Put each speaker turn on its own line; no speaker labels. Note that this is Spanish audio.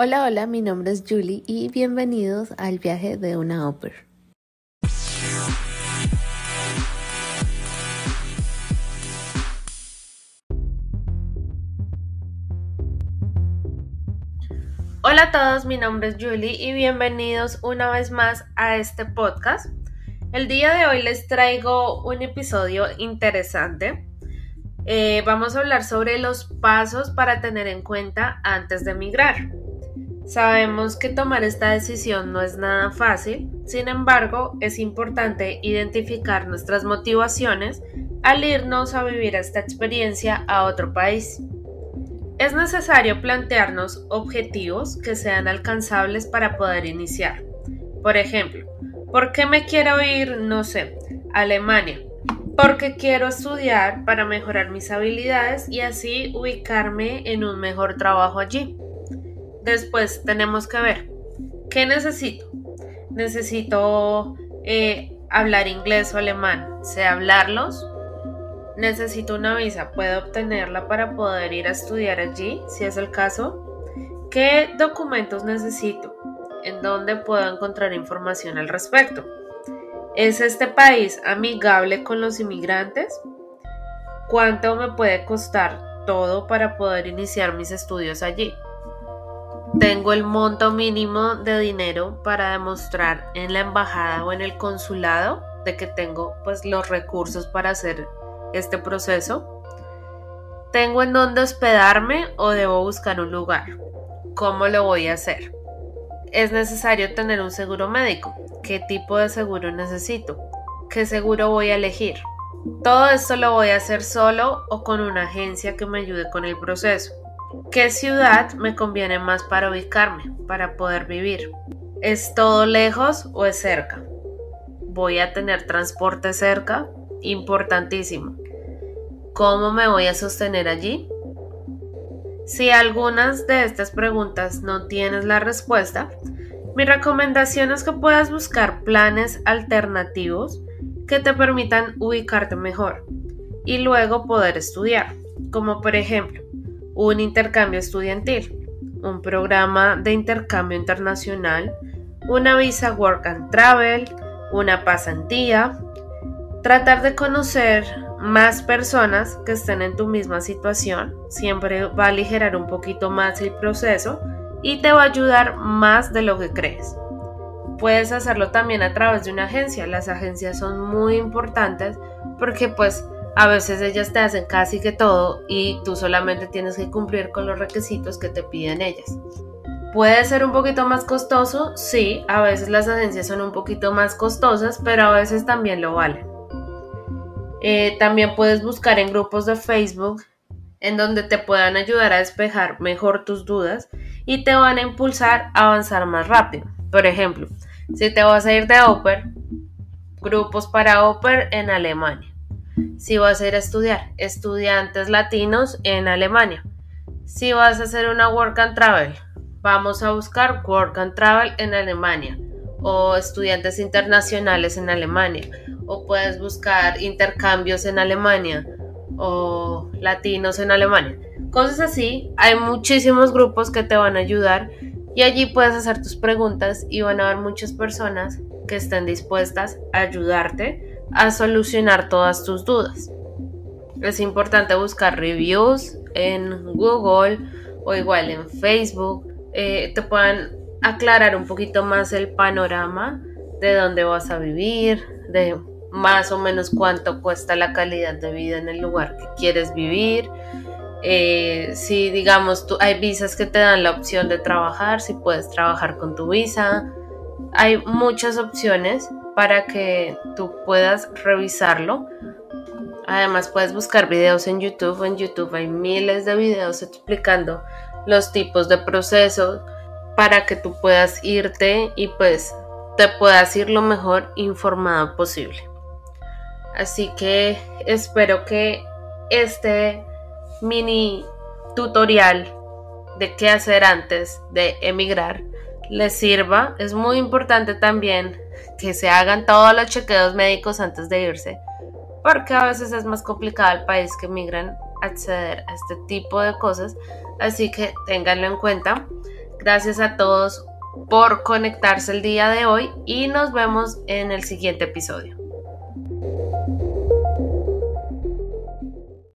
Hola, hola, mi nombre es Julie y bienvenidos al viaje de una ópera. Hola a todos, mi nombre es Julie y bienvenidos una vez más a este podcast. El día de hoy les traigo un episodio interesante. Eh, vamos a hablar sobre los pasos para tener en cuenta antes de emigrar. Sabemos que tomar esta decisión no es nada fácil, sin embargo, es importante identificar nuestras motivaciones al irnos a vivir esta experiencia a otro país. Es necesario plantearnos objetivos que sean alcanzables para poder iniciar. Por ejemplo, ¿por qué me quiero ir, no sé, a Alemania? Porque quiero estudiar para mejorar mis habilidades y así ubicarme en un mejor trabajo allí. Después tenemos que ver, ¿qué necesito? Necesito eh, hablar inglés o alemán. ¿Sé hablarlos? Necesito una visa. ¿Puedo obtenerla para poder ir a estudiar allí, si es el caso? ¿Qué documentos necesito? ¿En dónde puedo encontrar información al respecto? ¿Es este país amigable con los inmigrantes? ¿Cuánto me puede costar todo para poder iniciar mis estudios allí? Tengo el monto mínimo de dinero para demostrar en la embajada o en el consulado de que tengo pues los recursos para hacer este proceso. Tengo en dónde hospedarme o debo buscar un lugar. ¿Cómo lo voy a hacer? Es necesario tener un seguro médico. ¿Qué tipo de seguro necesito? ¿Qué seguro voy a elegir? Todo esto lo voy a hacer solo o con una agencia que me ayude con el proceso. ¿Qué ciudad me conviene más para ubicarme, para poder vivir? ¿Es todo lejos o es cerca? ¿Voy a tener transporte cerca? Importantísimo. ¿Cómo me voy a sostener allí? Si algunas de estas preguntas no tienes la respuesta, mi recomendación es que puedas buscar planes alternativos que te permitan ubicarte mejor y luego poder estudiar, como por ejemplo un intercambio estudiantil, un programa de intercambio internacional, una visa Work and Travel, una pasantía, tratar de conocer más personas que estén en tu misma situación, siempre va a aligerar un poquito más el proceso y te va a ayudar más de lo que crees. Puedes hacerlo también a través de una agencia. Las agencias son muy importantes porque pues a veces ellas te hacen casi que todo y tú solamente tienes que cumplir con los requisitos que te piden ellas. Puede ser un poquito más costoso, sí, a veces las agencias son un poquito más costosas, pero a veces también lo valen. Eh, también puedes buscar en grupos de Facebook en donde te puedan ayudar a despejar mejor tus dudas y te van a impulsar a avanzar más rápido. Por ejemplo, si te vas a ir de Oper, grupos para Oper en Alemania. Si vas a ir a estudiar, estudiantes latinos en Alemania. Si vas a hacer una work and travel, vamos a buscar work and travel en Alemania o estudiantes internacionales en Alemania o puedes buscar intercambios en Alemania o latinos en Alemania. Cosas así, hay muchísimos grupos que te van a ayudar y allí puedes hacer tus preguntas y van a haber muchas personas que estén dispuestas a ayudarte a solucionar todas tus dudas. Es importante buscar reviews en Google o igual en Facebook. Eh, te puedan aclarar un poquito más el panorama de dónde vas a vivir, de más o menos cuánto cuesta la calidad de vida en el lugar que quieres vivir. Eh, si digamos tú, hay visas que te dan la opción de trabajar, si puedes trabajar con tu visa. Hay muchas opciones para que tú puedas revisarlo. Además puedes buscar videos en YouTube. En YouTube hay miles de videos explicando los tipos de procesos para que tú puedas irte y pues te puedas ir lo mejor informado posible. Así que espero que este mini tutorial de qué hacer antes de emigrar les sirva. Es muy importante también que se hagan todos los chequeos médicos antes de irse, porque a veces es más complicado al país que migran acceder a este tipo de cosas, así que ténganlo en cuenta. Gracias a todos por conectarse el día de hoy y nos vemos en el siguiente episodio.